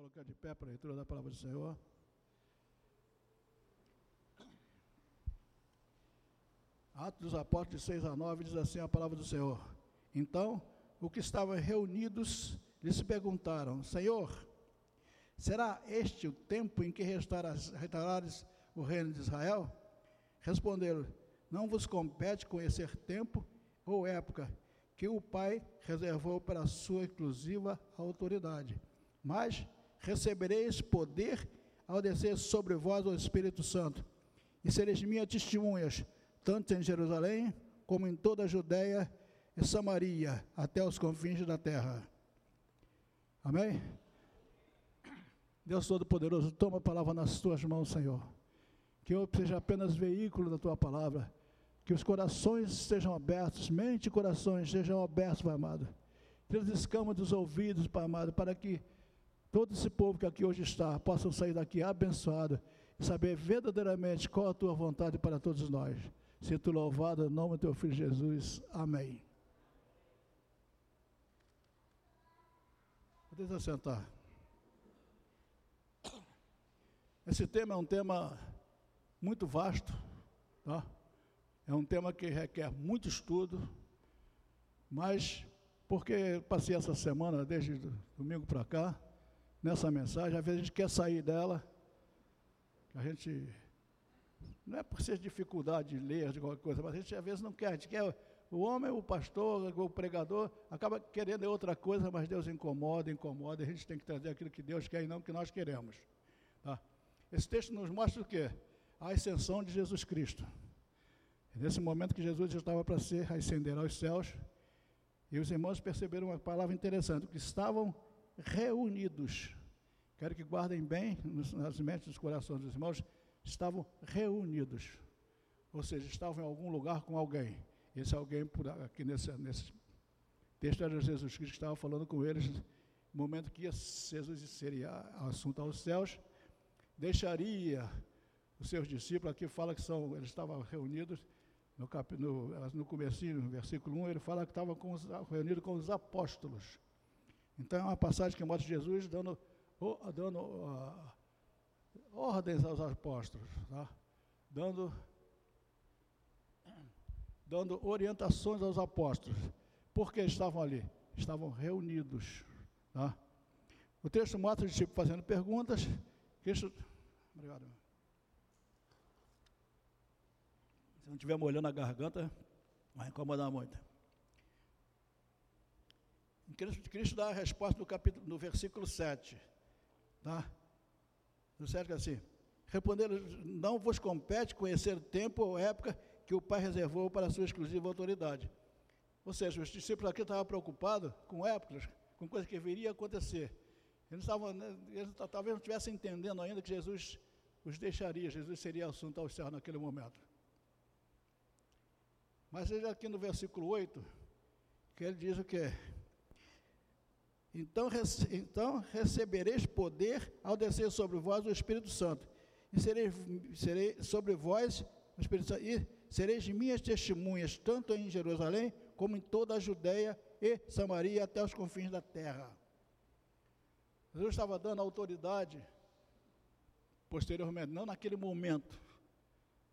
colocar de pé para a leitura da palavra do Senhor. Atos dos Apóstolos 6 a 9 diz assim a palavra do Senhor. Então, os que estavam reunidos lhes perguntaram: Senhor, será este o tempo em que restaurares o reino de Israel? Responderam: Não vos compete conhecer tempo ou época que o Pai reservou para sua exclusiva autoridade, mas recebereis poder ao descer sobre vós o Espírito Santo, e sereis minhas testemunhas, tanto em Jerusalém, como em toda a Judéia e Samaria, até os confins da terra. Amém? Deus Todo-Poderoso, toma a palavra nas tuas mãos, Senhor. Que eu seja apenas veículo da tua palavra. Que os corações estejam abertos, mente e corações estejam abertos, Pai amado. Que as escamas dos ouvidos, Pai amado, para que todo esse povo que aqui hoje está possam sair daqui abençoado e saber verdadeiramente qual a tua vontade para todos nós. Tu louvado em nome do teu filho Jesus. Amém. Eu sentar. Esse tema é um tema muito vasto, tá? É um tema que requer muito estudo, mas porque passei essa semana, desde domingo para cá, nessa mensagem, às vezes a gente quer sair dela, a gente, não é por ser dificuldade de ler, de qualquer coisa, mas a gente às vezes não quer, a gente quer, o homem, o pastor, o pregador, acaba querendo outra coisa, mas Deus incomoda, incomoda, a gente tem que trazer aquilo que Deus quer e não o que nós queremos. Tá? Esse texto nos mostra o quê? A ascensão de Jesus Cristo. Nesse momento que Jesus estava para ser ascender aos céus, e os irmãos perceberam uma palavra interessante, que estavam reunidos. Quero que guardem bem nas mentes dos corações dos irmãos, estavam reunidos. Ou seja, estavam em algum lugar com alguém. Esse alguém aqui nesse, nesse texto era Jesus Cristo que estava falando com eles no momento que Jesus seria assunto aos céus, deixaria os seus discípulos, aqui fala que são, eles estavam reunidos, no, cap, no, no comecinho, no versículo 1, ele fala que estava com os, reunido com os apóstolos. Então é uma passagem que mostra Jesus dando, dando uh, ordens aos apóstolos, tá? dando, dando orientações aos apóstolos. Por que estavam ali? Estavam reunidos. Tá? O texto mostra o discípulo fazendo perguntas. Cristo, obrigado. Se não estiver molhando a garganta, vai incomodar muito. Cristo, Cristo dá a resposta no, capítulo, no versículo 7. Tá? No 7 é assim. Responderam, não vos compete conhecer o tempo ou época que o Pai reservou para a sua exclusiva autoridade. Ou seja, os discípulos aqui estavam preocupados com épocas, com coisas que viria a acontecer. Eles, estavam, né, eles talvez não estivessem entendendo ainda que Jesus os deixaria, Jesus seria assunto ao céu naquele momento. Mas ele aqui no versículo 8, que ele diz o que? Então, então recebereis poder ao descer sobre vós o Espírito Santo, e sereis, serei sobre vós o Espírito Santo, e sereis minhas testemunhas, tanto em Jerusalém, como em toda a Judéia e Samaria, até os confins da terra. Jesus estava dando autoridade, posteriormente, não naquele momento,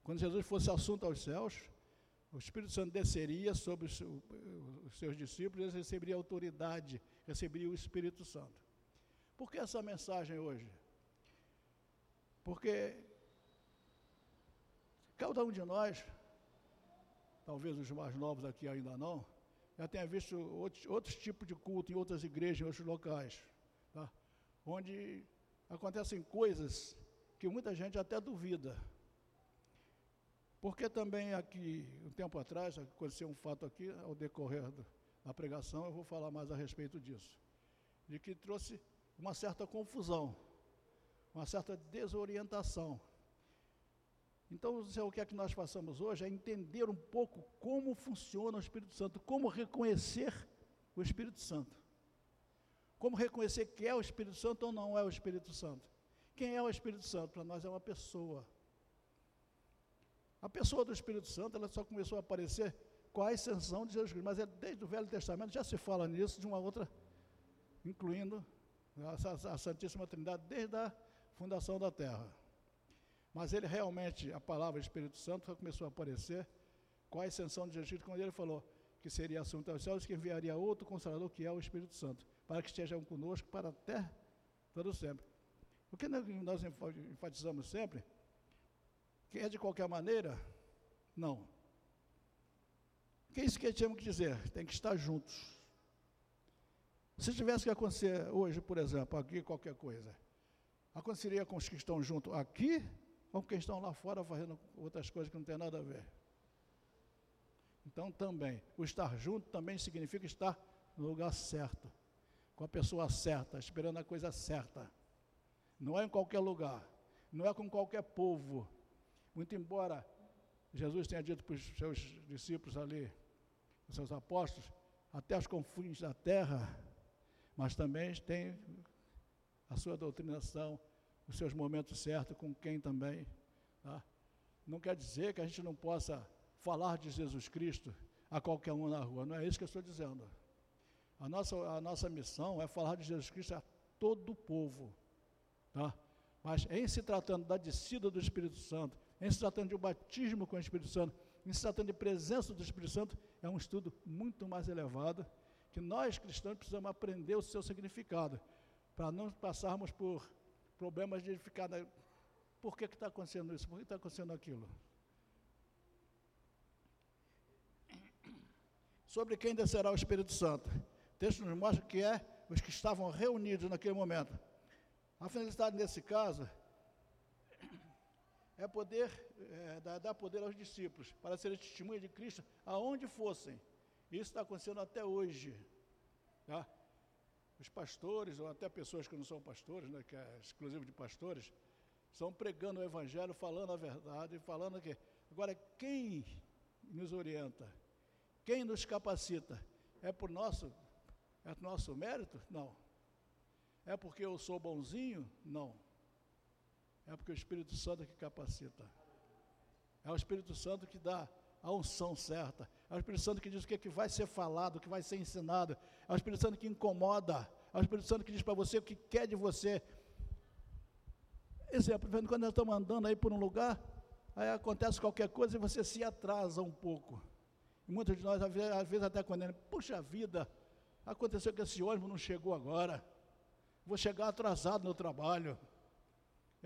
quando Jesus fosse assunto aos céus, o Espírito Santo desceria sobre os seus discípulos, eles receberiam autoridade, receberiam o Espírito Santo. Por que essa mensagem hoje? Porque cada um de nós, talvez os mais novos aqui ainda não, já tenha visto outros, outros tipos de culto em outras igrejas, em outros locais, tá? onde acontecem coisas que muita gente até duvida. Porque também aqui, um tempo atrás, aconteceu um fato aqui, ao decorrer da pregação, eu vou falar mais a respeito disso, de que trouxe uma certa confusão, uma certa desorientação. Então, o que é que nós passamos hoje é entender um pouco como funciona o Espírito Santo, como reconhecer o Espírito Santo. Como reconhecer que é o Espírito Santo ou não é o Espírito Santo. Quem é o Espírito Santo? Para nós é uma pessoa. A pessoa do Espírito Santo ela só começou a aparecer com a ascensão de Jesus Cristo, mas é desde o Velho Testamento já se fala nisso de uma outra, incluindo a, Santíssima Trindade desde a fundação da Terra. Mas ele realmente, a palavra Espírito Santo começou a aparecer com a ascensão de Jesus, quando ele falou que seria assunto aos céus, que enviaria outro Consolador, que é o Espírito Santo, para que estejam conosco para até todo sempre. O que nós enfatizamos sempre, que é de qualquer maneira, não. Que é isso que temos que dizer? Tem que estar juntos. Se tivesse que acontecer hoje, por exemplo, aqui qualquer coisa, aconteceria com os que estão junto aqui ou com quem estão lá fora fazendo outras coisas que não tem nada a ver? Então também, o estar junto também significa estar no lugar certo, com a pessoa certa, esperando a coisa certa. Não é em qualquer lugar, não é com qualquer povo. Muito embora Jesus tenha dito para os seus discípulos ali, os seus apóstolos, até os confins da terra, mas também tem a sua doutrinação, os seus momentos certos, com quem também. Tá? Não quer dizer que a gente não possa falar de Jesus Cristo a qualquer um na rua. Não é isso que eu estou dizendo. A nossa, a nossa missão é falar de Jesus Cristo a todo o povo. Tá? Mas em se tratando da descida do Espírito Santo, em se tratando de um batismo com o Espírito Santo, em se tratando de presença do Espírito Santo, é um estudo muito mais elevado, que nós cristãos precisamos aprender o seu significado, para não passarmos por problemas de ficar. Por que está acontecendo isso? Por que está acontecendo aquilo? sobre quem descerá o Espírito Santo. O texto nos mostra que é os que estavam reunidos naquele momento. A finalidade nesse caso é poder, é, dar, poder aos discípulos para serem testemunhas de Cristo aonde fossem. Isso está acontecendo até hoje. Tá? Os pastores, ou até pessoas que não são pastores, né, que é exclusivo de pastores, estão pregando o Evangelho, falando a verdade, falando que. Agora, quem nos orienta? Quem nos capacita? É por nosso, é por nosso mérito? Não. É porque eu sou bonzinho? Não. É porque o Espírito Santo é que capacita. É o Espírito Santo que dá a unção certa. É o Espírito Santo que diz o que, é que vai ser falado, o que vai ser ensinado. É o Espírito Santo que incomoda. É o Espírito Santo que diz para você o que quer de você. Exemplo, quando nós estamos andando aí por um lugar, aí acontece qualquer coisa e você se atrasa um pouco. E muitos de nós, às vezes, até quando puxa vida, aconteceu que esse ônibus não chegou agora, vou chegar atrasado no trabalho.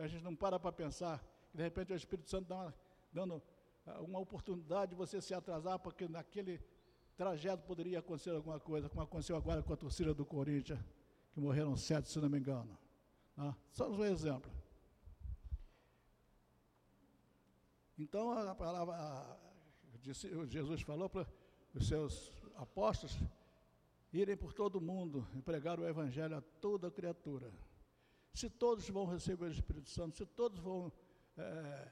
E a gente não para para pensar, que de repente o Espírito Santo dá uma, dando ah, uma oportunidade de você se atrasar, porque naquele trajeto poderia acontecer alguma coisa, como aconteceu agora com a torcida do Corinthians, que morreram sete, se não me engano. Ah, só um exemplo. Então, a palavra, Jesus falou para os seus apóstolos irem por todo o mundo e pregar o Evangelho a toda criatura. Se todos vão receber o Espírito Santo, se todos vão é,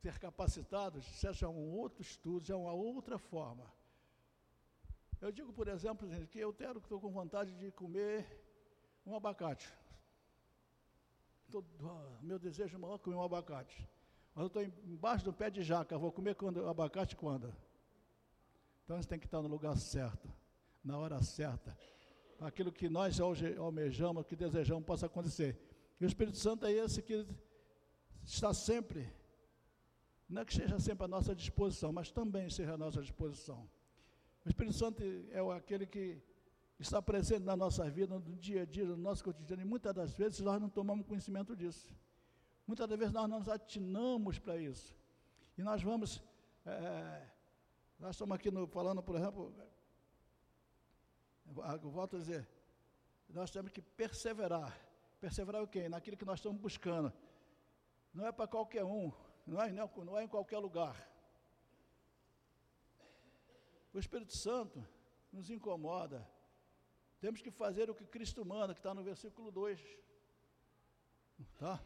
ser capacitados, já é um outro estudo, é uma outra forma. Eu digo, por exemplo, gente, que eu quero, estou com vontade de comer um abacate. Tô, meu desejo maior é comer um abacate. Mas eu estou embaixo do pé de jaca, vou comer quando, abacate quando? Então você tem que estar no lugar certo, na hora certa. Aquilo que nós almejamos, que desejamos, possa acontecer. E o Espírito Santo é esse que está sempre, não é que seja sempre à nossa disposição, mas também seja à nossa disposição. O Espírito Santo é aquele que está presente na nossa vida, no dia a dia, no nosso cotidiano, e muitas das vezes nós não tomamos conhecimento disso. Muitas das vezes nós não nos atinamos para isso. E nós vamos, é, nós estamos aqui no, falando, por exemplo, eu volto a dizer, nós temos que perseverar. Perseverar o quê? Naquilo que nós estamos buscando. Não é para qualquer um, não é, não, não é em qualquer lugar. O Espírito Santo nos incomoda. Temos que fazer o que Cristo manda, que está no versículo 2. Tá?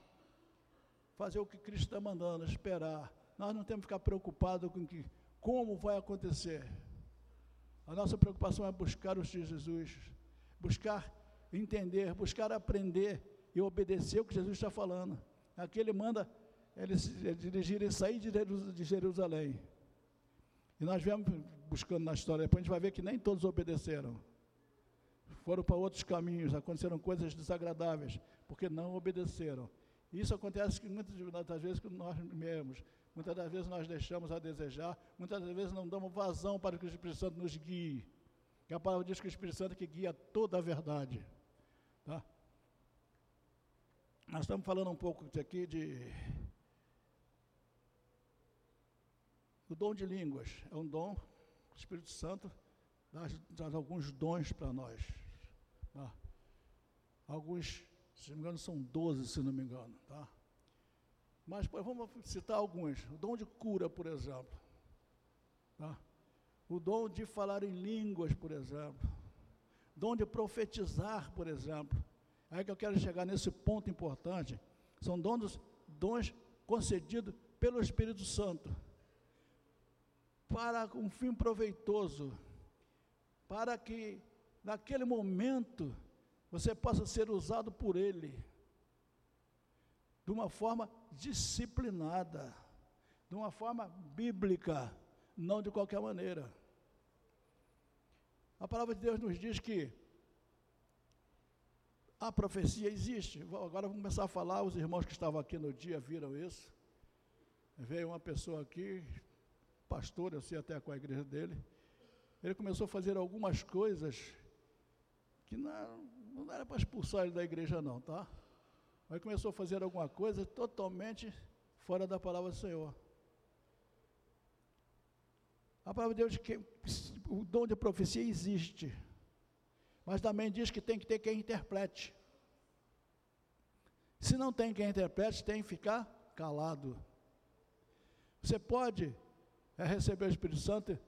fazer o que Cristo está mandando, esperar. Nós não temos que ficar preocupados com que, como vai acontecer. A nossa preocupação é buscar os de Jesus, buscar entender, buscar aprender e obedecer o que Jesus está falando. Aqui ele manda eles dirigirem sair de Jerusalém. E nós viemos buscando na história, depois a gente vai ver que nem todos obedeceram. foram para outros caminhos, aconteceram coisas desagradáveis, porque não obedeceram. Isso acontece muitas das vezes que nós mesmos, muitas das vezes nós deixamos a desejar, muitas das vezes não damos vazão para que o Espírito Santo nos guie. E a palavra diz que o Espírito Santo é que guia toda a verdade. Tá? Nós estamos falando um pouco aqui de o dom de línguas. É um dom, o Espírito Santo dá, alguns dons para nós. Tá? Alguns, se não me engano, são 12, se não me engano. Tá? Mas vamos citar alguns. O dom de cura, por exemplo. Tá? O dom de falar em línguas, por exemplo. Dom de profetizar, por exemplo. Aí que eu quero chegar nesse ponto importante. São dons, dons concedidos pelo Espírito Santo para um fim proveitoso, para que naquele momento você possa ser usado por Ele de uma forma disciplinada, de uma forma bíblica, não de qualquer maneira. A palavra de Deus nos diz que a profecia existe. Agora vamos começar a falar. Os irmãos que estavam aqui no dia viram isso. Veio uma pessoa aqui, pastor, eu sei até qual é a igreja dele. Ele começou a fazer algumas coisas que não, não era para expulsar ele da igreja, não, tá? Mas começou a fazer alguma coisa totalmente fora da palavra do Senhor. A palavra de Deus que o dom de profecia existe, mas também diz que tem que ter quem interprete. Se não tem quem interprete, tem que ficar calado. Você pode é, receber o Espírito Santo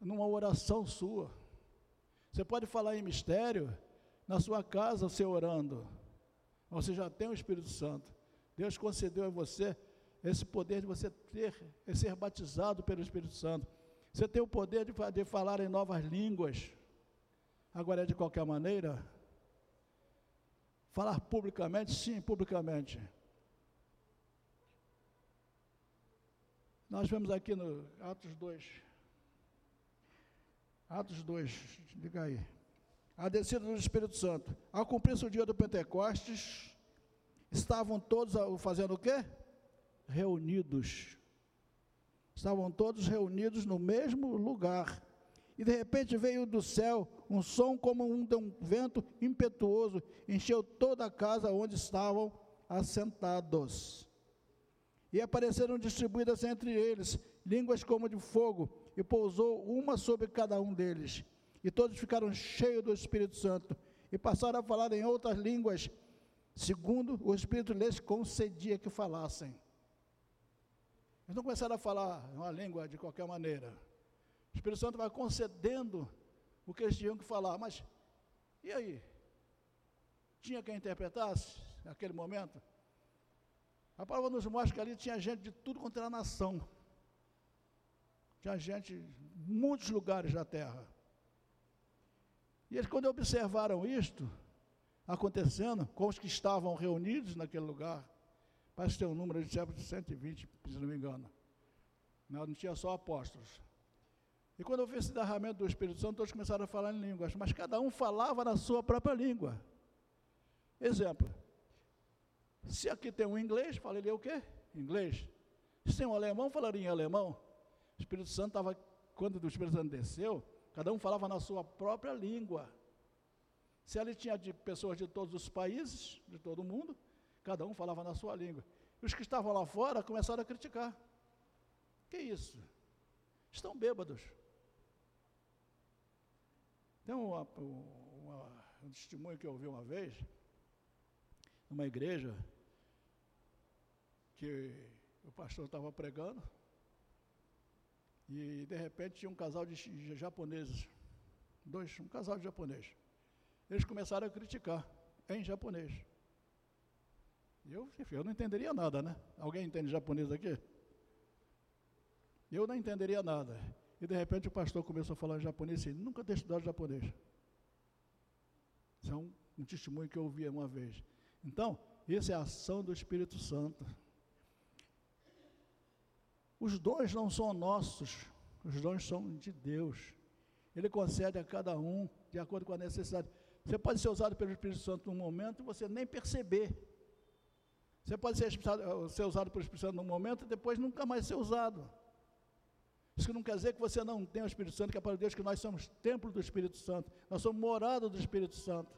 numa oração sua. Você pode falar em mistério na sua casa, você orando. Você já tem o Espírito Santo. Deus concedeu a você esse poder de você ter, de ser batizado pelo Espírito Santo. Você tem o poder de, de falar em novas línguas. Agora é de qualquer maneira. Falar publicamente? Sim, publicamente. Nós vemos aqui no Atos 2. Atos 2, liga aí. A descida do Espírito Santo. Ao cumprir-se o dia do Pentecostes, estavam todos fazendo o quê? Reunidos. Estavam todos reunidos no mesmo lugar. E de repente veio do céu um som como um de um vento impetuoso, encheu toda a casa onde estavam assentados. E apareceram distribuídas entre eles línguas como de fogo, e pousou uma sobre cada um deles. E todos ficaram cheios do Espírito Santo e passaram a falar em outras línguas, segundo o Espírito lhes concedia que falassem. Eles não começaram a falar uma língua de qualquer maneira. O Espírito Santo vai concedendo o que eles tinham que falar. Mas, e aí? Tinha quem interpretasse naquele momento? A palavra nos mostra que ali tinha gente de tudo quanto era nação. Tinha gente em muitos lugares da terra. E eles, quando observaram isto acontecendo, com os que estavam reunidos naquele lugar, parece ter um número de cerca de 120, se não me engano. Não, não tinha só apóstolos. E quando houve esse derramamento do Espírito Santo, todos começaram a falar em línguas, mas cada um falava na sua própria língua. Exemplo, se aqui tem um inglês, falaria o quê? Inglês. Se tem um alemão, falaria em alemão. O Espírito Santo estava, quando o Espírito Santo desceu, cada um falava na sua própria língua. Se ali tinha de pessoas de todos os países, de todo o mundo, cada um falava na sua língua. E os que estavam lá fora começaram a criticar. Que isso? Estão bêbados. Tem uma, uma, um testemunho que eu ouvi uma vez, numa igreja, que o pastor estava pregando, e de repente tinha um casal de japoneses, dois, um casal de japonês. Eles começaram a criticar em japonês. Eu, eu não entenderia nada, né? Alguém entende japonês aqui? Eu não entenderia nada. E de repente o pastor começou a falar japonês e ele nunca tinha estudado japonês. Isso é um, um testemunho que eu ouvi uma vez. Então, essa é a ação do Espírito Santo. Os dons não são nossos, os dons são de Deus. Ele concede a cada um de acordo com a necessidade. Você pode ser usado pelo Espírito Santo num momento e você nem perceber. Você pode ser, ser usado pelo Espírito Santo num momento e depois nunca mais ser usado. Isso não quer dizer que você não tem o Espírito Santo, que é para Deus que nós somos templo do Espírito Santo, nós somos morada do Espírito Santo.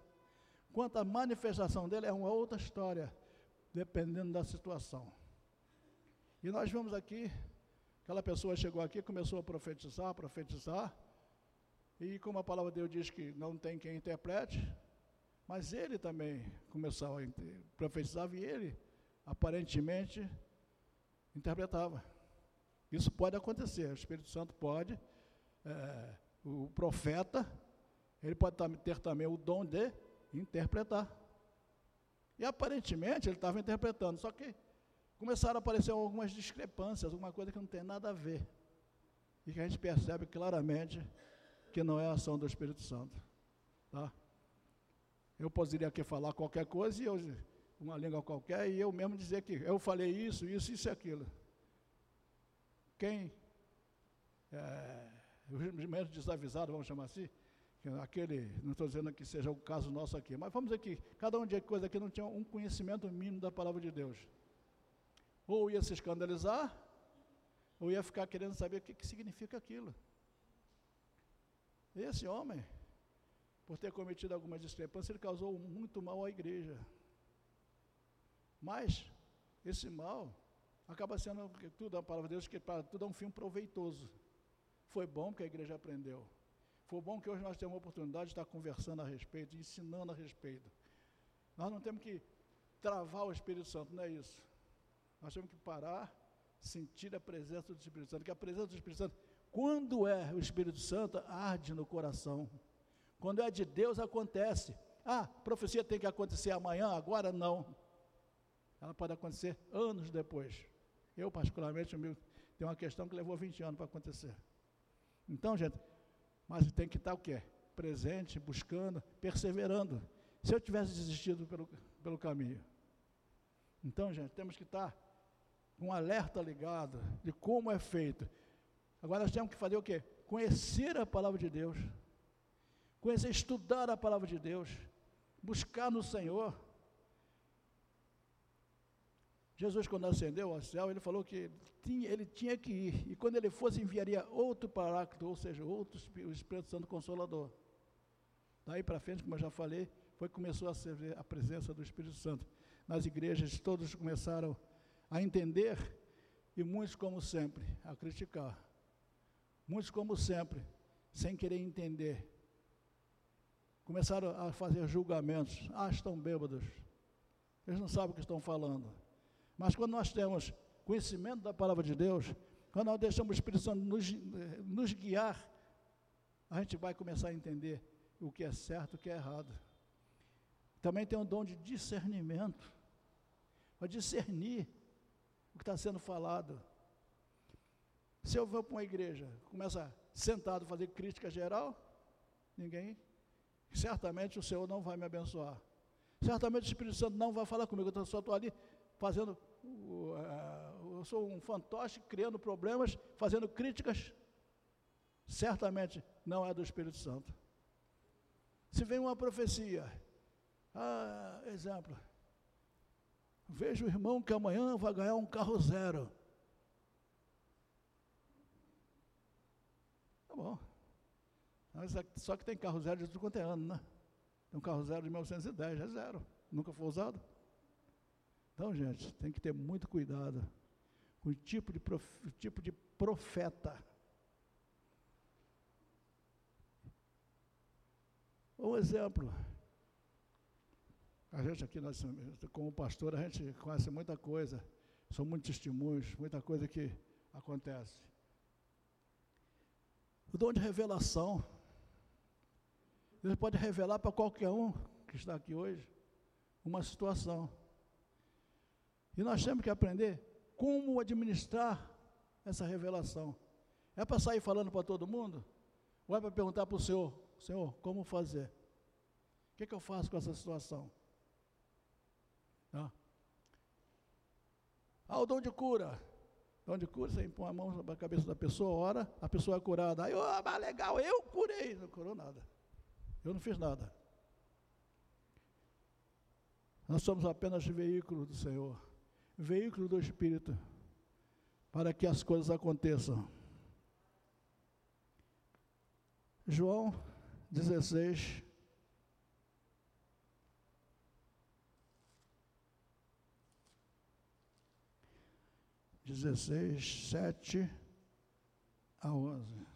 Quanto à manifestação dele, é uma outra história, dependendo da situação. E nós vemos aqui, aquela pessoa chegou aqui, começou a profetizar, profetizar, e como a palavra de Deus diz que não tem quem interprete, mas ele também começou a profetizar e ele, aparentemente, interpretava. Isso pode acontecer, o Espírito Santo pode, é, o profeta, ele pode ter também o dom de interpretar. E aparentemente ele estava interpretando, só que começaram a aparecer algumas discrepâncias, alguma coisa que não tem nada a ver. E que a gente percebe claramente que não é a ação do Espírito Santo. Tá? Eu poderia aqui falar qualquer coisa, e eu, uma língua qualquer, e eu mesmo dizer que eu falei isso, isso, isso e aquilo quem, é, os menos desavisados, vamos chamar assim, aquele, não estou dizendo que seja o caso nosso aqui, mas vamos aqui, cada um de coisa aqui não tinha um conhecimento mínimo da palavra de Deus. Ou ia se escandalizar, ou ia ficar querendo saber o que, que significa aquilo. Esse homem, por ter cometido alguma discrepância, ele causou muito mal à igreja. Mas, esse mal acaba sendo tudo a palavra de Deus que para tudo é um fim proveitoso. Foi bom que a igreja aprendeu. Foi bom que hoje nós temos a oportunidade de estar conversando a respeito, ensinando a respeito. Nós não temos que travar o Espírito Santo, não é isso. Nós temos que parar, sentir a presença do Espírito Santo, que a presença do Espírito Santo, quando é o Espírito Santo, arde no coração. Quando é de Deus, acontece. Ah, profecia tem que acontecer amanhã, agora não. Ela pode acontecer anos depois. Eu, particularmente, tem uma questão que levou 20 anos para acontecer. Então, gente, mas tem que estar o quê? Presente, buscando, perseverando. Se eu tivesse desistido pelo, pelo caminho. Então, gente, temos que estar um alerta ligado de como é feito. Agora nós temos que fazer o quê? Conhecer a palavra de Deus. Conhecer, estudar a palavra de Deus. Buscar no Senhor. Jesus, quando ascendeu ao céu, ele falou que tinha, ele tinha que ir, e quando ele fosse, enviaria outro paráclito, ou seja, outro o Espírito Santo Consolador. Daí para frente, como eu já falei, foi que começou a ser a presença do Espírito Santo. Nas igrejas, todos começaram a entender, e muitos, como sempre, a criticar. Muitos, como sempre, sem querer entender. Começaram a fazer julgamentos. Ah, estão bêbados. Eles não sabem o que estão falando. Mas quando nós temos conhecimento da palavra de Deus, quando nós deixamos o Espírito Santo nos, nos guiar, a gente vai começar a entender o que é certo e o que é errado. Também tem um dom de discernimento, para discernir o que está sendo falado. Se eu vou para uma igreja, começa sentado a fazer crítica geral, ninguém, certamente o Senhor não vai me abençoar. Certamente o Espírito Santo não vai falar comigo, eu só estou ali fazendo, uh, eu sou um fantoche criando problemas, fazendo críticas, certamente não é do Espírito Santo. Se vem uma profecia, ah, exemplo, veja o irmão que amanhã vai ganhar um carro zero. Tá bom. Só que tem carro zero de tudo quanto é ano, né? Tem um carro zero de 1910, é zero. Nunca foi usado. Então, gente, tem que ter muito cuidado com o tipo de, prof, tipo de profeta. Um exemplo. A gente aqui, nós, como pastor, a gente conhece muita coisa, são muitos testemunhos, muita coisa que acontece. O dom de revelação. Ele pode revelar para qualquer um que está aqui hoje uma situação. E nós temos que aprender como administrar essa revelação. É para sair falando para todo mundo? Ou é para perguntar para o Senhor, Senhor, como fazer? O que, que eu faço com essa situação? Ah, ah o dom de cura. Dom de cura, você impõe a mão na cabeça da pessoa, ora, a pessoa é curada. Aí, oh, mas legal, eu curei. Não curou nada. Eu não fiz nada. Nós somos apenas veículo do Senhor, veículo do Espírito, para que as coisas aconteçam. João 16, dezesseis, sete a onze.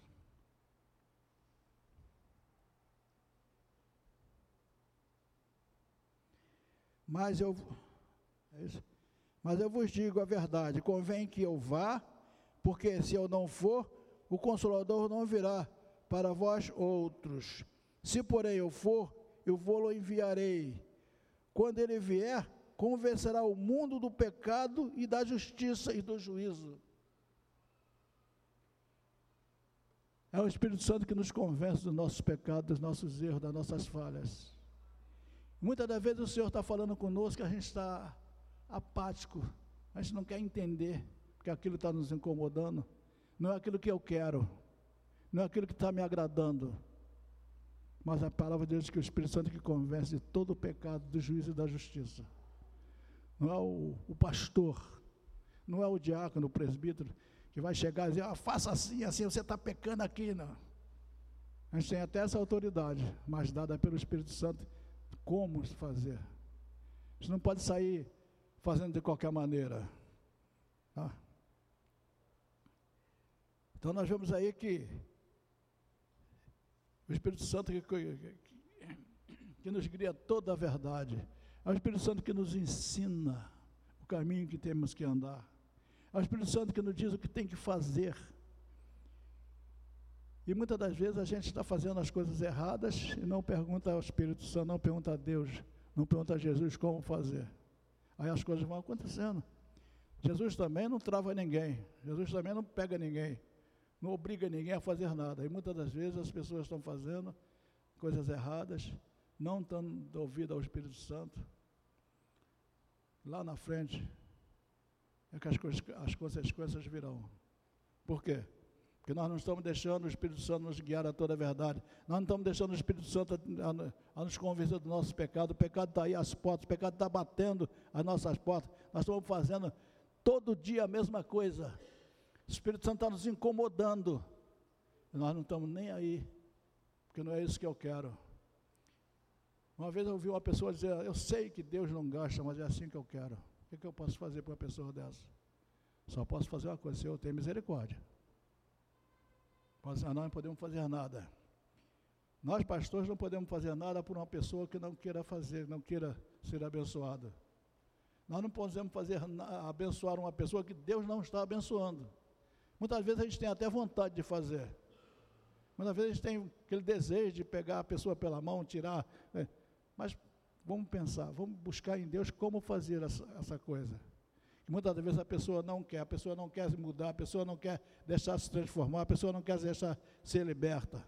Mas eu, é mas eu vos digo a verdade: convém que eu vá, porque se eu não for, o Consolador não virá para vós outros. Se, porém, eu for, eu vou-lo enviarei. Quando ele vier, convencerá o mundo do pecado e da justiça e do juízo. É o Espírito Santo que nos convence dos nossos pecados, dos nossos erros, das nossas falhas. Muitas das vezes o Senhor está falando conosco, a gente está apático, a gente não quer entender, porque aquilo está nos incomodando, não é aquilo que eu quero, não é aquilo que está me agradando, mas a palavra de Deus diz que o Espírito Santo que convence de todo o pecado, do juízo e da justiça. Não é o, o pastor, não é o diácono, o presbítero, que vai chegar e dizer, ah, faça assim, assim, você está pecando aqui, não. A gente tem até essa autoridade, mas dada pelo Espírito Santo, como fazer. A gente não pode sair fazendo de qualquer maneira. Tá? Então nós vemos aí que o Espírito Santo que, que, que nos cria toda a verdade. É o Espírito Santo que nos ensina o caminho que temos que andar. É o Espírito Santo que nos diz o que tem que fazer. E muitas das vezes a gente está fazendo as coisas erradas e não pergunta ao Espírito Santo, não pergunta a Deus, não pergunta a Jesus como fazer. Aí as coisas vão acontecendo. Jesus também não trava ninguém, Jesus também não pega ninguém, não obriga ninguém a fazer nada. E muitas das vezes as pessoas estão fazendo coisas erradas, não dando ouvido ao Espírito Santo. Lá na frente é que as, coisas, as consequências virão. Por quê? Porque nós não estamos deixando o Espírito Santo nos guiar a toda a verdade. Nós não estamos deixando o Espírito Santo a, a, nos convencer do nosso pecado. O pecado está aí às portas, o pecado está batendo as nossas portas. Nós estamos fazendo todo dia a mesma coisa. O Espírito Santo está nos incomodando. Nós não estamos nem aí, porque não é isso que eu quero. Uma vez eu ouvi uma pessoa dizer, eu sei que Deus não gosta, mas é assim que eu quero. O que, é que eu posso fazer para uma pessoa dessa? Só posso fazer uma coisa, Senhor, tenha misericórdia. Nós não podemos fazer nada. Nós, pastores, não podemos fazer nada por uma pessoa que não queira fazer, não queira ser abençoada. Nós não podemos fazer abençoar uma pessoa que Deus não está abençoando. Muitas vezes a gente tem até vontade de fazer. Muitas vezes a gente tem aquele desejo de pegar a pessoa pela mão, tirar. Né? Mas vamos pensar, vamos buscar em Deus como fazer essa, essa coisa. Muitas vezes a pessoa não quer, a pessoa não quer se mudar, a pessoa não quer deixar se transformar, a pessoa não quer deixar ser liberta.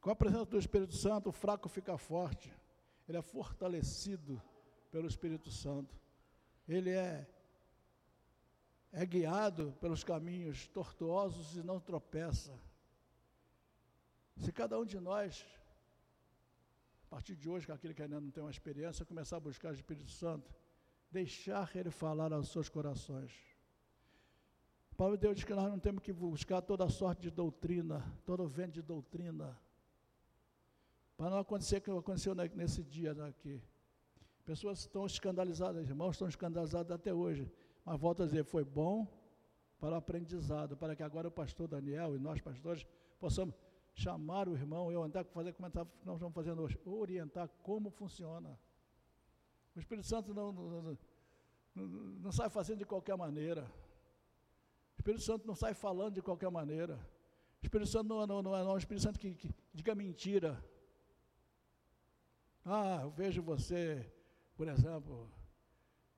Com a presença do Espírito Santo, o fraco fica forte, ele é fortalecido pelo Espírito Santo, ele é, é guiado pelos caminhos tortuosos e não tropeça. Se cada um de nós, partir de hoje, com aquele que ainda não tem uma experiência, começar a buscar o Espírito Santo, deixar Ele falar aos seus corações. A palavra de Deus diz que nós não temos que buscar toda sorte de doutrina, todo vento de doutrina, para não acontecer o que aconteceu nesse dia aqui. Pessoas estão escandalizadas, irmãos estão escandalizados até hoje, mas volto a dizer, foi bom para o aprendizado, para que agora o pastor Daniel e nós pastores possamos chamar o irmão, eu andar, fazer como nós estamos fazendo hoje, orientar como funciona. O Espírito Santo não, não, não, não sai fazendo de qualquer maneira. O Espírito Santo não sai falando de qualquer maneira. O Espírito Santo não, não, não é um Espírito Santo que, que diga mentira. Ah, eu vejo você, por exemplo,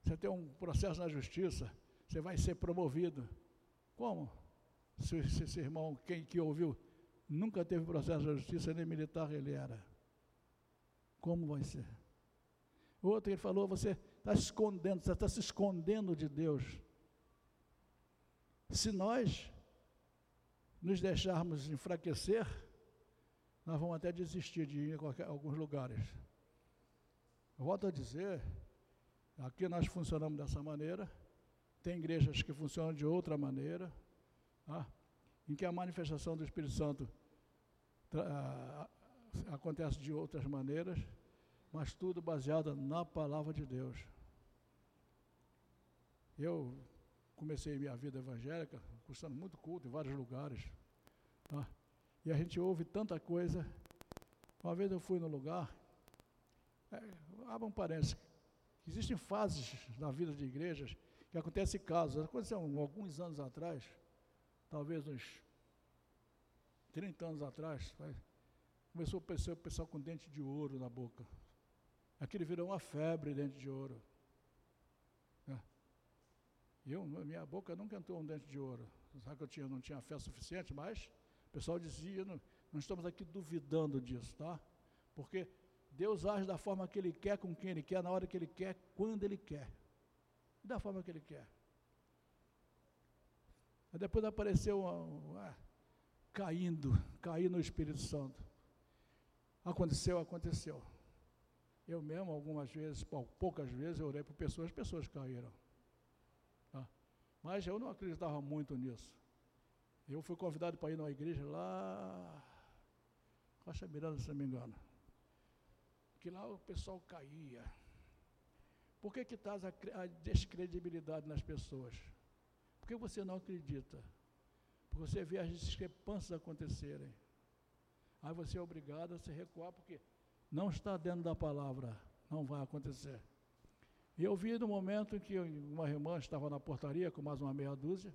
você tem um processo na justiça, você vai ser promovido. Como? Se esse irmão, quem que ouviu, nunca teve processo na justiça, nem militar ele era. Como vai ser? Outro ele falou, você está escondendo, você está se escondendo de Deus. Se nós nos deixarmos enfraquecer, nós vamos até desistir de ir qualquer, alguns lugares. Volto a dizer, aqui nós funcionamos dessa maneira, tem igrejas que funcionam de outra maneira, tá? Em que a manifestação do Espírito Santo acontece de outras maneiras, mas tudo baseado na palavra de Deus. Eu comecei minha vida evangélica, custando muito culto em vários lugares. Tá? E a gente ouve tanta coisa. Uma vez eu fui no lugar, é, abra um parênteses, existem fases na vida de igrejas que acontecem casos. Aconteceu alguns anos atrás, talvez uns 30 anos atrás, começou a aparecer o pessoal com dente de ouro na boca. Aquilo virou uma febre, dente de ouro. É. Eu, minha boca nunca entrou um dente de ouro. Sabe que eu tinha, não tinha fé suficiente, mas o pessoal dizia, não, não estamos aqui duvidando disso, tá? Porque Deus age da forma que Ele quer, com quem Ele quer, na hora que Ele quer, quando Ele quer. Da forma que Ele quer. Aí depois apareceu uma, caindo, caindo no Espírito Santo. Aconteceu, aconteceu. Eu mesmo, algumas vezes, poucas vezes, eu orei por pessoas, as pessoas caíram. Tá? Mas eu não acreditava muito nisso. Eu fui convidado para ir numa igreja lá, Rocha Miranda, se não me engano. Que lá o pessoal caía. Por que que traz a descredibilidade nas pessoas? Por que você não acredita? Porque você vê as discrepâncias acontecerem. Aí você é obrigado a se recuar, porque não está dentro da palavra, não vai acontecer. E eu vi no momento em que uma irmã estava na portaria com mais uma meia dúzia,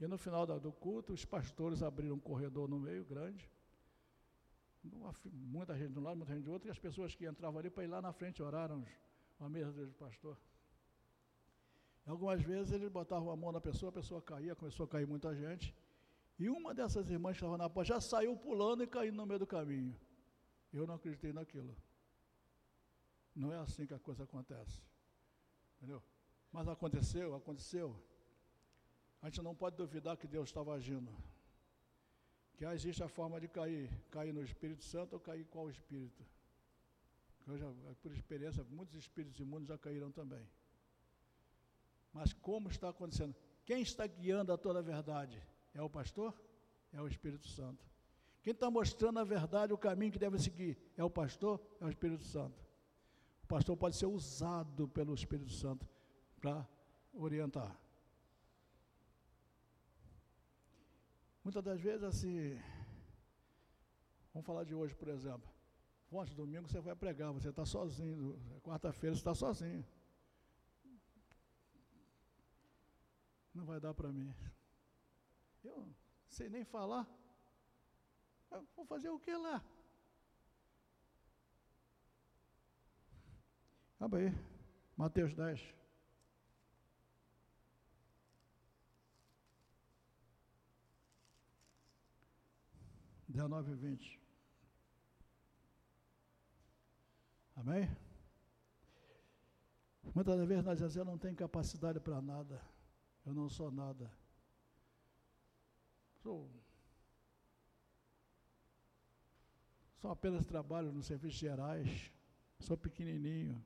e no final do culto, os pastores abriram um corredor no meio grande, muita gente de um lado, muita gente do outro, e as pessoas que entravam ali para ir lá na frente oraram a mesa do pastor. Algumas vezes eles botavam a mão na pessoa, a pessoa caía, começou a cair muita gente. E uma dessas irmãs que estava na porta já saiu pulando e caindo no meio do caminho. Eu não acreditei naquilo. Não é assim que a coisa acontece. Entendeu? Mas aconteceu, aconteceu. A gente não pode duvidar que Deus estava agindo. Que existe a forma de cair, cair no Espírito Santo ou cair qual Espírito. Eu já, por experiência, muitos espíritos imundos já caíram também. Mas como está acontecendo? Quem está guiando a toda a verdade? É o pastor? É o Espírito Santo. Quem está mostrando a verdade, o caminho que deve seguir, é o pastor, é o Espírito Santo. O pastor pode ser usado pelo Espírito Santo para orientar. Muitas das vezes, assim, vamos falar de hoje, por exemplo. Ontem, domingo, você vai pregar, você está sozinho. Quarta-feira, você está sozinho. Não vai dar para mim. Eu sei nem falar. Eu vou fazer o que lá? Abre aí. Mateus 10. Dezenove e vinte. Amém? Muitas vezes nós dizemos, não tenho capacidade para nada. Eu não sou nada. Sou São apenas trabalho nos serviços gerais. Sou pequenininho.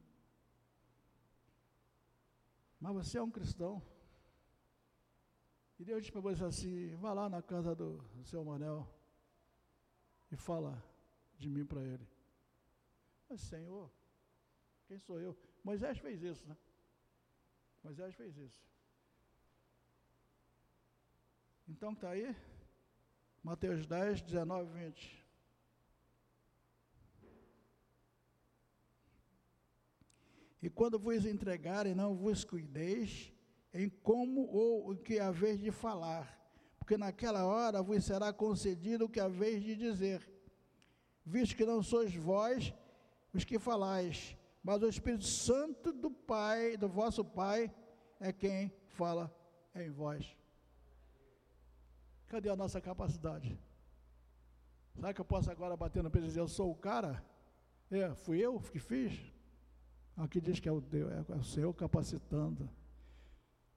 Mas você é um cristão. E Deus disse para você assim: vá lá na casa do, do seu Manel e fala de mim para ele. Mas, Senhor, quem sou eu? Moisés fez isso, né? Moisés fez isso. Então está aí, Mateus 10, 19, 20. E quando vos entregarem, não vos cuideis em como ou o que haveis de falar, porque naquela hora vos será concedido o que haveis de dizer, visto que não sois vós os que falais, mas o Espírito Santo do Pai, do vosso Pai, é quem fala em vós. Cadê a nossa capacidade? Será que eu posso agora bater no peito e dizer, eu sou o cara? É, fui eu que fiz? Aqui diz que é o, Deus, é o Senhor capacitando.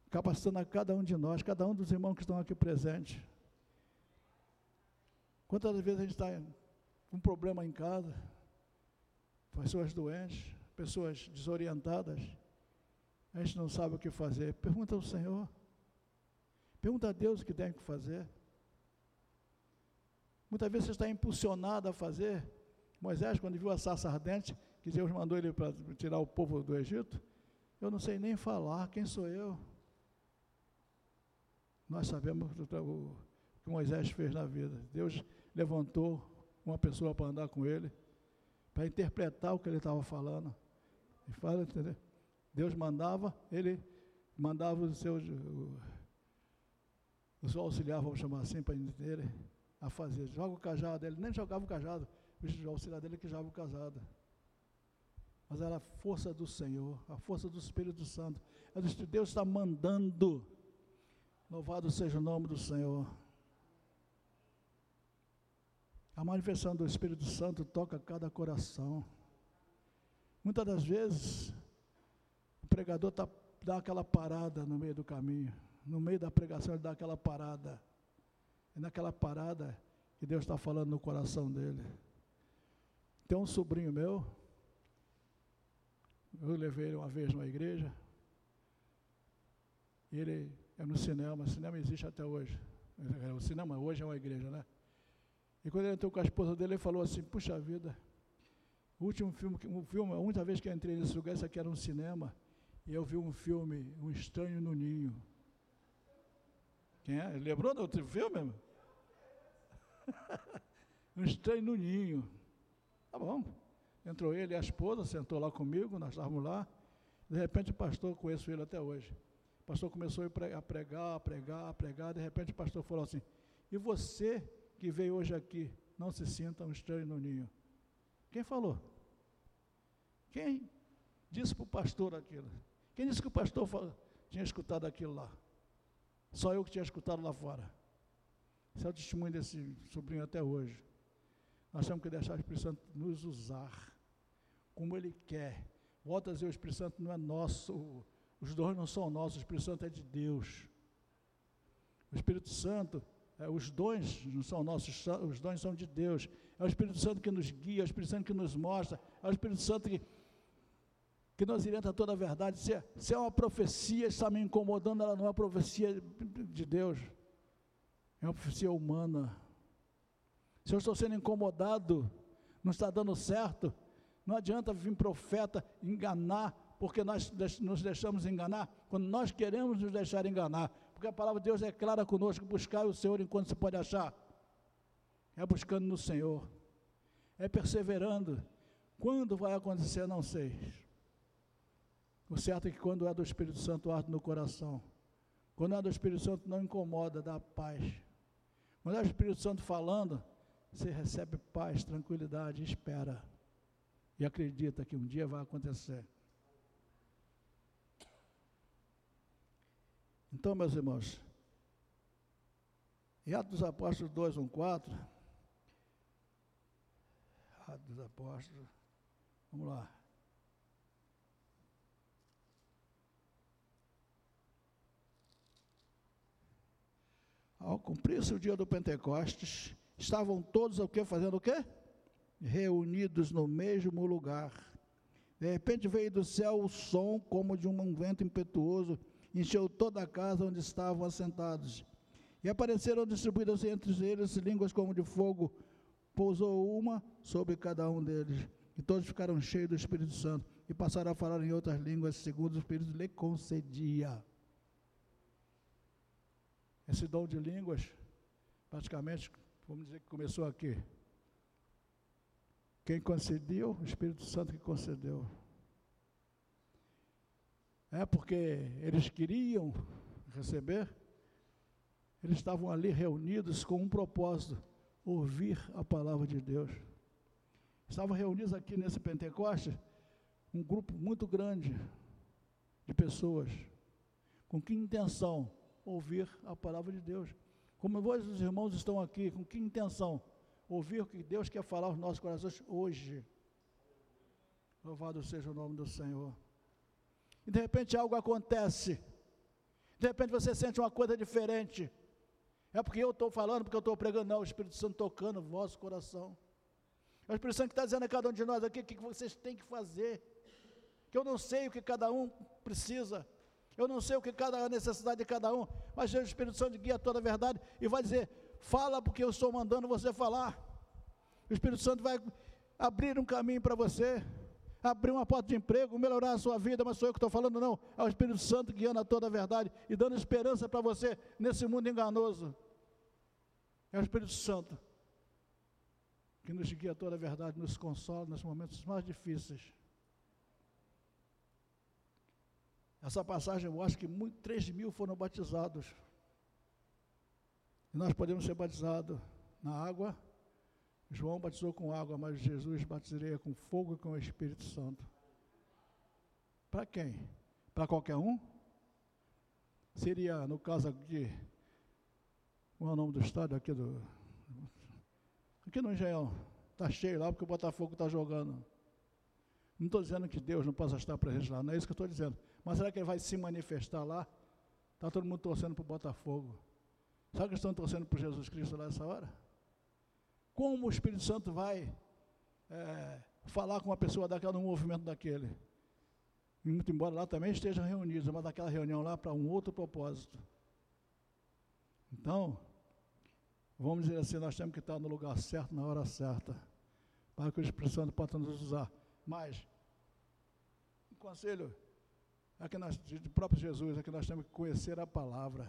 Capacitando a cada um de nós, cada um dos irmãos que estão aqui presentes. Quantas vezes a gente está com um problema em casa, pessoas doentes, pessoas desorientadas, a gente não sabe o que fazer. Pergunta ao Senhor. Pergunta a Deus o que tem que fazer. Muitas vezes você está impulsionado a fazer. Moisés, quando viu a sarça ardente, que Deus mandou ele para tirar o povo do Egito, eu não sei nem falar, quem sou eu? Nós sabemos o que Moisés fez na vida. Deus levantou uma pessoa para andar com ele, para interpretar o que ele estava falando. E fala, entendeu? Deus mandava, ele mandava o seu, o, o seu auxiliar, vamos chamar assim, para entender, a fazer. Joga o cajado, ele nem jogava o cajado, o auxiliar dele que jogava o cajado. Mas era a força do Senhor, a força do Espírito Santo. É Deus está mandando. Louvado seja o nome do Senhor. A manifestação do Espírito Santo toca cada coração. Muitas das vezes, o pregador tá, dá aquela parada no meio do caminho. No meio da pregação, ele dá aquela parada. É naquela parada que Deus está falando no coração dele. Tem um sobrinho meu, eu levei ele uma vez numa igreja, e ele é no cinema, o cinema existe até hoje. O cinema hoje é uma igreja, né? E quando ele entrou com a esposa dele, ele falou assim: Puxa vida, o último filme, um filme, a única vez que eu entrei nesse lugar, isso aqui era um cinema, e eu vi um filme, Um Estranho no Ninho. Quem é? Lembrou do outro filme? um Estranho no Ninho. Tá bom. Entrou ele e a esposa, sentou lá comigo, nós estávamos lá. De repente o pastor, conheço ele até hoje. O pastor começou a pregar, a pregar, a pregar. De repente o pastor falou assim: E você que veio hoje aqui, não se sinta um estranho no ninho. Quem falou? Quem disse para o pastor aquilo? Quem disse que o pastor tinha escutado aquilo lá? Só eu que tinha escutado lá fora. Esse é o testemunho desse sobrinho até hoje. Nós temos que deixar o Espírito Santo nos usar como Ele quer. Volta a dizer, o Espírito Santo não é nosso, os dons não são nossos, o Espírito Santo é de Deus. O Espírito Santo é, os dons não são nossos, os dons são de Deus. É o Espírito Santo que nos guia, é o Espírito Santo que nos mostra, é o Espírito Santo que, que nos orienta toda a verdade. Se é, se é uma profecia, está me incomodando, ela não é uma profecia de Deus, é uma profecia humana. Se eu estou sendo incomodado, não está dando certo, não adianta vir profeta enganar, porque nós nos deixamos enganar, quando nós queremos nos deixar enganar porque a palavra de Deus é clara conosco, buscar o Senhor enquanto se pode achar. É buscando no Senhor. É perseverando. Quando vai acontecer, não sei. O certo é que quando é do Espírito Santo, arde no coração. Quando é do Espírito Santo, não incomoda, dá paz. Quando é do Espírito Santo falando, você recebe paz, tranquilidade, espera. E acredita que um dia vai acontecer. Então, meus irmãos, em Atos dos Apóstolos 2, 1, 4, Atos dos Apóstolos, vamos lá. Ao cumprir-se o dia do Pentecostes, estavam todos o quê? Fazendo o quê? Reunidos no mesmo lugar. De repente veio do céu o som como de um vento impetuoso encheu toda a casa onde estavam assentados. E apareceram distribuídas entre eles línguas como de fogo, pousou uma sobre cada um deles. E todos ficaram cheios do Espírito Santo e passaram a falar em outras línguas, segundo o Espírito lhe concedia. Esse dom de línguas, praticamente, vamos dizer que começou aqui. Quem concedeu? O Espírito Santo que concedeu. É porque eles queriam receber, eles estavam ali reunidos com um propósito: ouvir a palavra de Deus. Estavam reunidos aqui nesse Pentecoste, um grupo muito grande de pessoas. Com que intenção? Ouvir a palavra de Deus. Como os irmãos, estão aqui, com que intenção? Ouvir o que Deus quer falar aos nossos corações hoje. Louvado seja o nome do Senhor e de repente algo acontece. De repente você sente uma coisa diferente. É porque eu estou falando, porque eu estou pregando, não, o Espírito Santo tocando o vosso coração. É o Espírito Santo que está dizendo a cada um de nós aqui o que vocês têm que fazer. que eu não sei o que cada um precisa, eu não sei o que cada a necessidade de cada um, mas o Espírito Santo guia toda a verdade e vai dizer: fala porque eu estou mandando você falar. O Espírito Santo vai abrir um caminho para você, abrir uma porta de emprego, melhorar a sua vida, mas sou eu que estou falando, não. É o Espírito Santo guiando a toda a verdade e dando esperança para você nesse mundo enganoso. É o Espírito Santo que nos guia toda a verdade, nos consola nos momentos mais difíceis. Essa passagem mostra que muito, 3 mil foram batizados. E nós podemos ser batizados na água. João batizou com água, mas Jesus batizaria com fogo e com o Espírito Santo. Para quem? Para qualquer um? Seria, no caso de. Qual é o nome do estádio aqui do. Aqui no Engenhão. Está cheio lá porque o Botafogo está jogando. Não estou dizendo que Deus não possa estar presente lá, não é isso que eu estou dizendo. Mas será que ele vai se manifestar lá? Está todo mundo torcendo para o Botafogo. Sabe que estão torcendo por Jesus Cristo lá nessa hora? Como o Espírito Santo vai é, falar com uma pessoa daquela no movimento daquele? Muito embora lá também estejam reunidos, mas daquela reunião lá para um outro propósito. Então, vamos dizer assim, nós temos que estar no lugar certo, na hora certa, para que o Espírito Santo possa nos usar. Mas, um conselho é que nós, de próprio Jesus, é que nós temos que conhecer a palavra.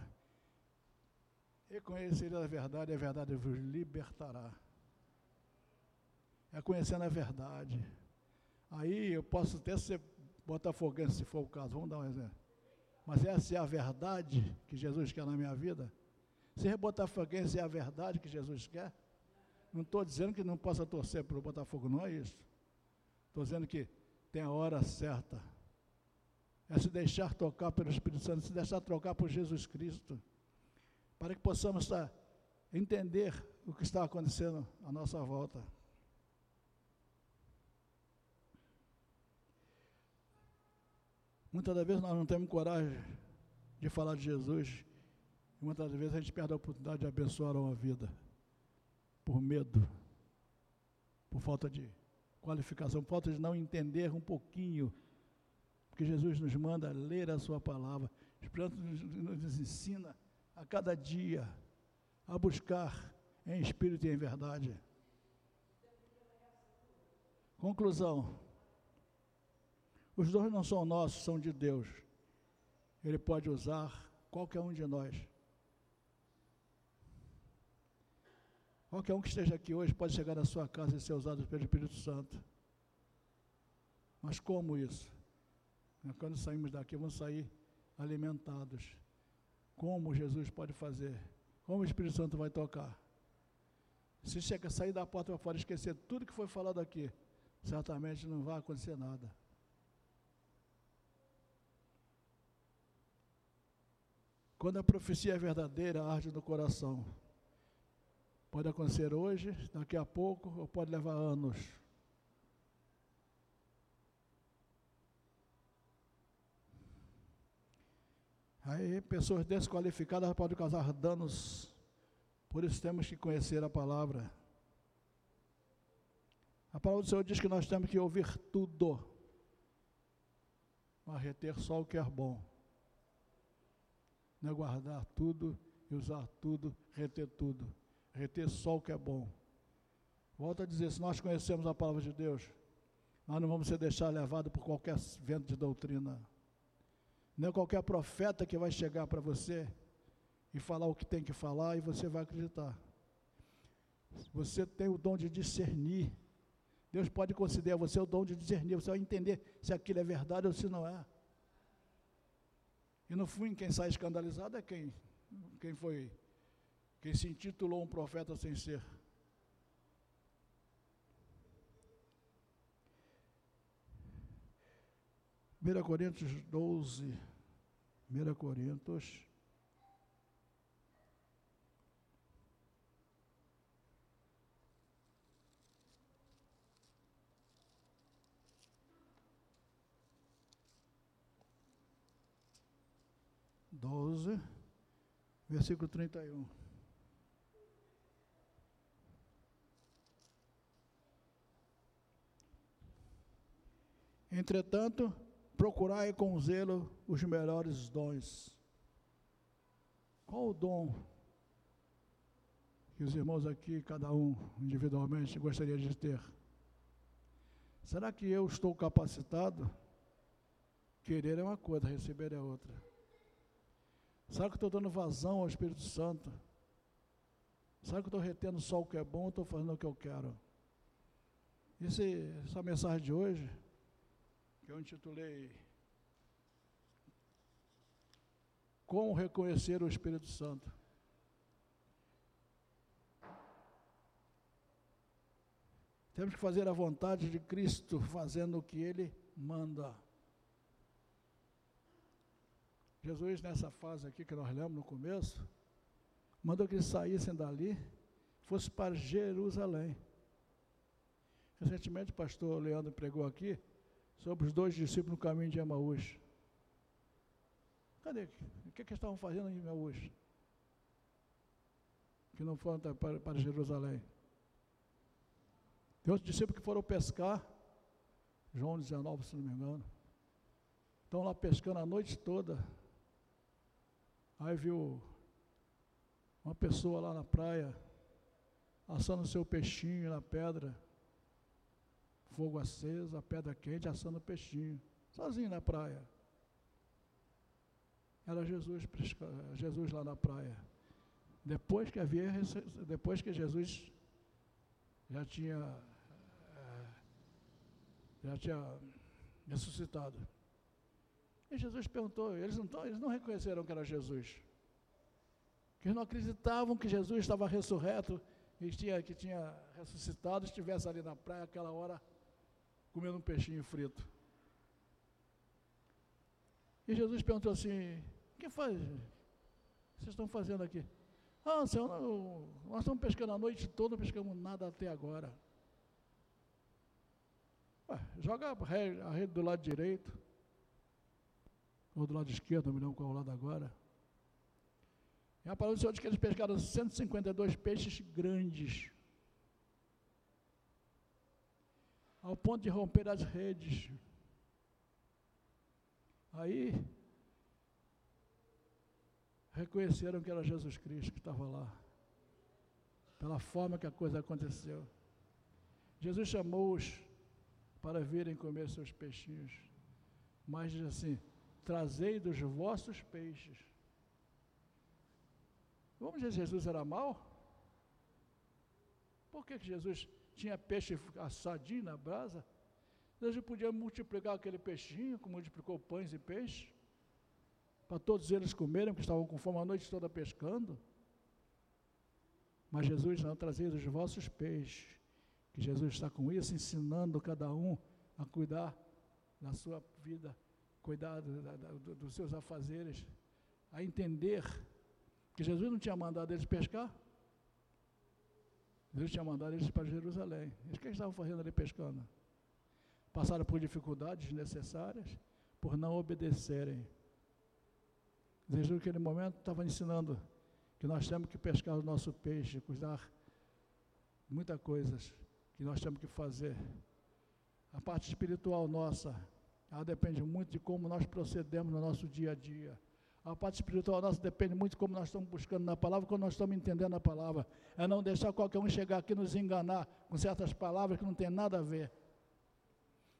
E conhecer a verdade, a verdade vos libertará. É conhecendo a verdade. Aí eu posso até ser botafoguense, se for o caso, vamos dar um exemplo. Mas essa é a verdade que Jesus quer na minha vida? Ser botafoguense é a verdade que Jesus quer? Não estou dizendo que não possa torcer para o Botafogo, não é isso. Estou dizendo que tem a hora certa é se deixar tocar pelo Espírito Santo, se deixar trocar por Jesus Cristo, para que possamos tá, entender o que está acontecendo à nossa volta. Muitas das vezes nós não temos coragem de falar de Jesus, e muitas das vezes a gente perde a oportunidade de abençoar uma vida, por medo, por falta de qualificação, falta de não entender um pouquinho porque Jesus nos manda ler a Sua palavra. O Espírito nos, nos ensina a cada dia a buscar em espírito e em verdade. Conclusão: os dons não são nossos, são de Deus. Ele pode usar qualquer um de nós. Qualquer um que esteja aqui hoje pode chegar na sua casa e ser usado pelo Espírito Santo. Mas como isso? Quando saímos daqui, vamos sair alimentados. Como Jesus pode fazer? Como o Espírito Santo vai tocar? Se chega, sair da porta para fora e esquecer tudo que foi falado aqui, certamente não vai acontecer nada. Quando a profecia é verdadeira, arde no coração. Pode acontecer hoje, daqui a pouco, ou pode levar anos. Aí pessoas desqualificadas podem causar danos. Por isso temos que conhecer a palavra. A palavra do Senhor diz que nós temos que ouvir tudo, mas reter só o que é bom. Não é guardar tudo e usar tudo, reter tudo. Reter só o que é bom. Volto a dizer, se nós conhecemos a palavra de Deus, nós não vamos ser deixar levado por qualquer vento de doutrina. É qualquer profeta que vai chegar para você e falar o que tem que falar e você vai acreditar. Você tem o dom de discernir. Deus pode conceder a você o dom de discernir. Você vai entender se aquilo é verdade ou se não é. E no fim, quem sai escandalizado é quem, quem foi, quem se intitulou um profeta sem ser. 1 Coríntios 12, 1 Coríntios. Doze, versículo trinta e um. Entretanto, procurai com zelo os melhores dons. Qual o dom que os irmãos aqui, cada um individualmente, gostaria de ter? Será que eu estou capacitado? Querer é uma coisa, receber é outra. Será que estou dando vazão ao Espírito Santo? Será que estou retendo só o que é bom ou estou fazendo o que eu quero? Esse, essa mensagem de hoje, que eu intitulei Como reconhecer o Espírito Santo. Temos que fazer a vontade de Cristo, fazendo o que Ele manda. Jesus, nessa fase aqui que nós lemos no começo, mandou que eles saíssem dali, fosse para Jerusalém. Recentemente o pastor Leandro pregou aqui sobre os dois discípulos no caminho de Emaús. Cadê? O que, que estavam fazendo em Emaús? Que não foram para, para Jerusalém. Tem outros discípulos que foram pescar, João 19, se não me engano. Estão lá pescando a noite toda. Aí viu uma pessoa lá na praia, assando seu peixinho na pedra fogo aceso, a pedra quente, assando peixinho, sozinho na praia. Era Jesus, Jesus lá na praia. Depois que havia, depois que Jesus já tinha eh, já tinha ressuscitado. E Jesus perguntou, eles não, eles não reconheceram que era Jesus. Que não acreditavam que Jesus estava ressurreto e tinha, que tinha ressuscitado, estivesse ali na praia aquela hora comendo um peixinho frito. E Jesus perguntou assim: O que faz? Vocês estão fazendo aqui? Ah, Senhor, nós estamos pescando a noite toda, não pescamos nada até agora. Ué, joga a rede do lado direito, ou do lado esquerdo, não me qual é o lado agora. E a palavra do Senhor diz que eles pescaram 152 peixes grandes. Ao ponto de romper as redes. Aí reconheceram que era Jesus Cristo que estava lá, pela forma que a coisa aconteceu. Jesus chamou-os para virem comer seus peixinhos, mas diz assim: trazei dos vossos peixes. Vamos dizer Jesus era mau? Por que, que Jesus tinha peixe assadinho na brasa, Deus podia multiplicar aquele peixinho, como multiplicou pães e peixes, para todos eles comerem, porque estavam com fome a noite toda pescando. Mas Jesus não trazia os vossos peixes, que Jesus está com isso, ensinando cada um a cuidar da sua vida, cuidar do, do, dos seus afazeres, a entender que Jesus não tinha mandado eles pescar, Deus tinha mandado eles para Jerusalém. Eles que estavam fazendo ali pescando? Passaram por dificuldades necessárias por não obedecerem. Jesus, naquele momento, estava ensinando que nós temos que pescar o nosso peixe, cuidar muitas coisas que nós temos que fazer. A parte espiritual nossa, ela depende muito de como nós procedemos no nosso dia a dia. A parte espiritual nossa depende muito de como nós estamos buscando na palavra, como nós estamos entendendo a palavra. É não deixar qualquer um chegar aqui e nos enganar com certas palavras que não tem nada a ver.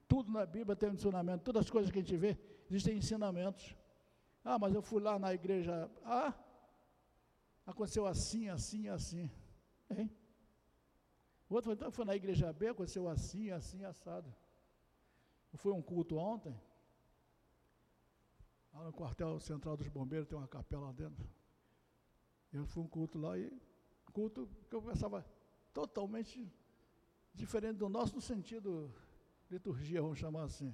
Tudo na Bíblia tem um ensinamento, todas as coisas que a gente vê, existem ensinamentos. Ah, mas eu fui lá na igreja A, aconteceu assim, assim, assim. Hein? O outro então, foi na igreja B, aconteceu assim, assim, assado. Foi um culto ontem, Lá no quartel central dos bombeiros tem uma capela lá dentro. Eu fui um culto lá e culto que eu pensava totalmente diferente do nosso no sentido liturgia, vamos chamar assim.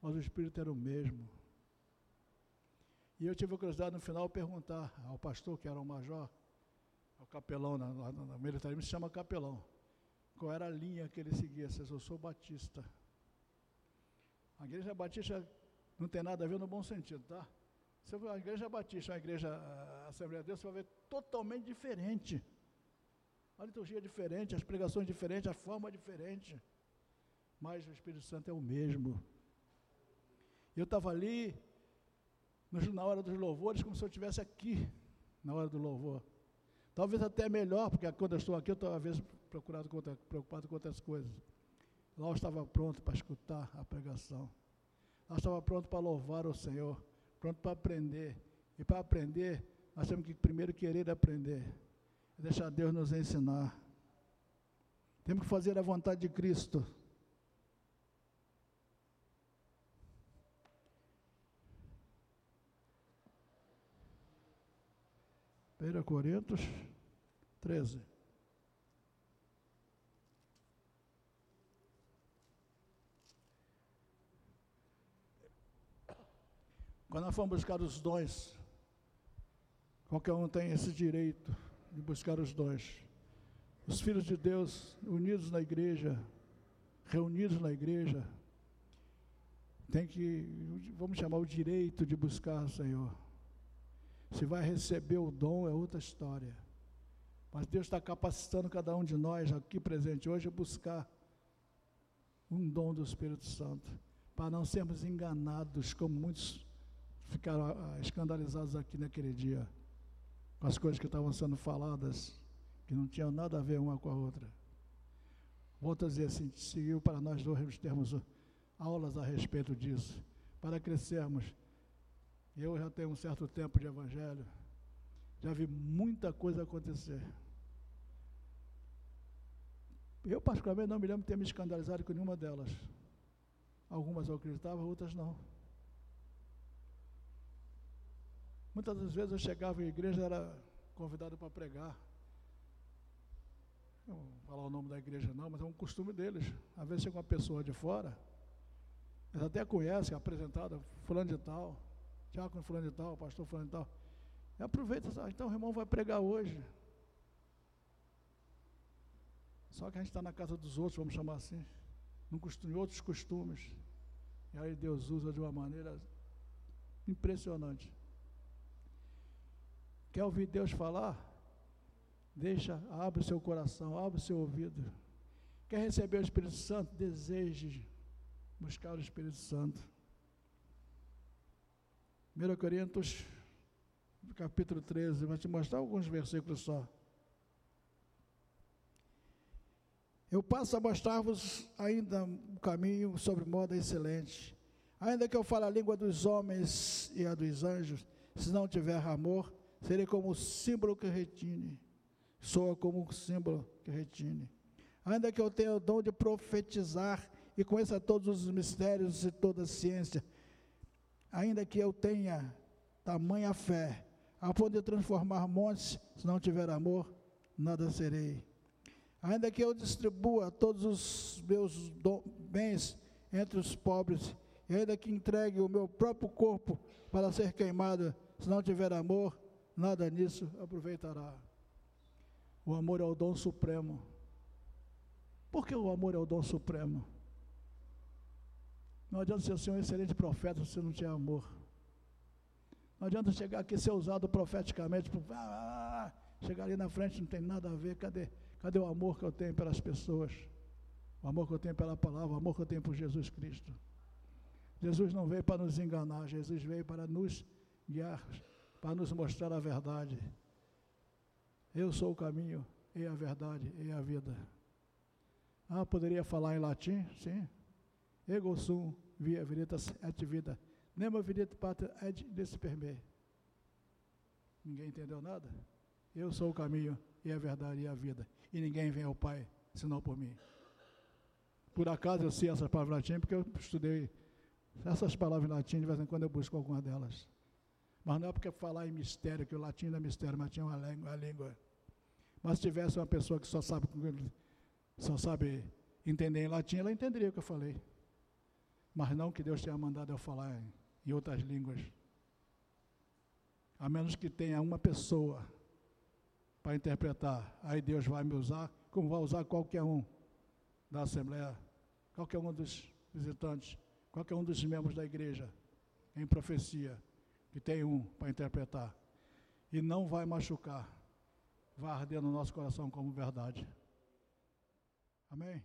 Mas o espírito era o mesmo. E eu tive a curiosidade no final perguntar ao pastor, que era o major, ao capelão na, na, na militarismo, se chama capelão. Qual era a linha que ele seguia? Se eu sou batista. A igreja batista não tem nada a ver no bom sentido, tá? Se a igreja batista, a igreja a Assembleia de Deus, você vai ver totalmente diferente. A liturgia é diferente, as pregações diferentes, a forma é diferente. Mas o Espírito Santo é o mesmo. Eu estava ali, na hora dos louvores, como se eu estivesse aqui, na hora do louvor. Talvez até melhor, porque quando eu estou aqui, eu estou às vezes procurado com outra, preocupado com outras coisas. Lá eu estava pronto para escutar a pregação. Lá eu estava pronto para louvar o Senhor, pronto para aprender. E para aprender, nós temos que primeiro querer aprender. Deixar Deus nos ensinar. Temos que fazer a vontade de Cristo. 1 Coríntios 13. Quando nós fomos buscar os dons, qualquer um tem esse direito de buscar os dons. Os filhos de Deus unidos na igreja, reunidos na igreja, tem que, vamos chamar o direito de buscar o Senhor. Se vai receber o dom é outra história. Mas Deus está capacitando cada um de nós aqui presente hoje a buscar um dom do Espírito Santo, para não sermos enganados, como muitos ficaram ah, escandalizados aqui naquele dia, com as coisas que estavam sendo faladas, que não tinham nada a ver uma com a outra. Volto a dizer assim, seguiu para nós dois termos aulas a respeito disso, para crescermos eu já tenho um certo tempo de evangelho, já vi muita coisa acontecer. Eu, particularmente, não me lembro de ter me escandalizado com nenhuma delas. Algumas eu acreditava, outras não. Muitas das vezes eu chegava em igreja, era convidado para pregar. Não vou falar o nome da igreja não, mas é um costume deles. Às vezes chega uma pessoa de fora, eles até conhecem, apresentada, fulano de tal diácono fulano de tal, pastor fulano de tal. E aproveita, ah, então o irmão vai pregar hoje. Só que a gente está na casa dos outros, vamos chamar assim, num costume, outros costumes. E aí Deus usa de uma maneira impressionante. Quer ouvir Deus falar? Deixa, abre o seu coração, abre o seu ouvido. Quer receber o Espírito Santo? Deseje buscar o Espírito Santo. 1 Coríntios, capítulo 13, vou te mostrar alguns versículos só. Eu passo a mostrar-vos ainda um caminho sobre modo excelente. Ainda que eu fale a língua dos homens e a dos anjos, se não tiver amor, serei como o símbolo que retine. Soa como um símbolo que retine. Ainda que eu tenha o dom de profetizar e conheça todos os mistérios e toda a ciência, ainda que eu tenha tamanha fé, a ponto de transformar montes, se não tiver amor, nada serei. Ainda que eu distribua todos os meus bens entre os pobres, e ainda que entregue o meu próprio corpo para ser queimado, se não tiver amor, nada nisso aproveitará. O amor é o dom supremo. Por que o amor é o dom supremo? Não adianta você ser um excelente profeta se você não tiver amor. Não adianta chegar aqui ser usado profeticamente, ah, ah, chegar ali na frente não tem nada a ver. Cadê, cadê o amor que eu tenho pelas pessoas? O amor que eu tenho pela palavra, o amor que eu tenho por Jesus Cristo. Jesus não veio para nos enganar, Jesus veio para nos guiar, para nos mostrar a verdade. Eu sou o caminho, e a verdade, e a vida. Ah, poderia falar em latim? Sim. Ego sum via veritas et vida. Nemo vidit pater et desperme. Ninguém entendeu nada? Eu sou o caminho e a verdade e a vida. E ninguém vem ao Pai senão por mim. Por acaso eu sei essas palavras latim porque eu estudei essas palavras em latim, de vez em quando eu busco alguma delas. Mas não é porque falar em mistério, que o latim não é mistério, mas tinha uma língua. Uma língua. Mas se tivesse uma pessoa que só sabe, só sabe entender em latim, ela entenderia o que eu falei mas não que Deus tenha mandado eu falar em, em outras línguas. A menos que tenha uma pessoa para interpretar, aí Deus vai me usar, como vai usar qualquer um da Assembleia, qualquer um dos visitantes, qualquer um dos membros da igreja, em profecia, que tem um para interpretar. E não vai machucar, vai arder no nosso coração como verdade. Amém?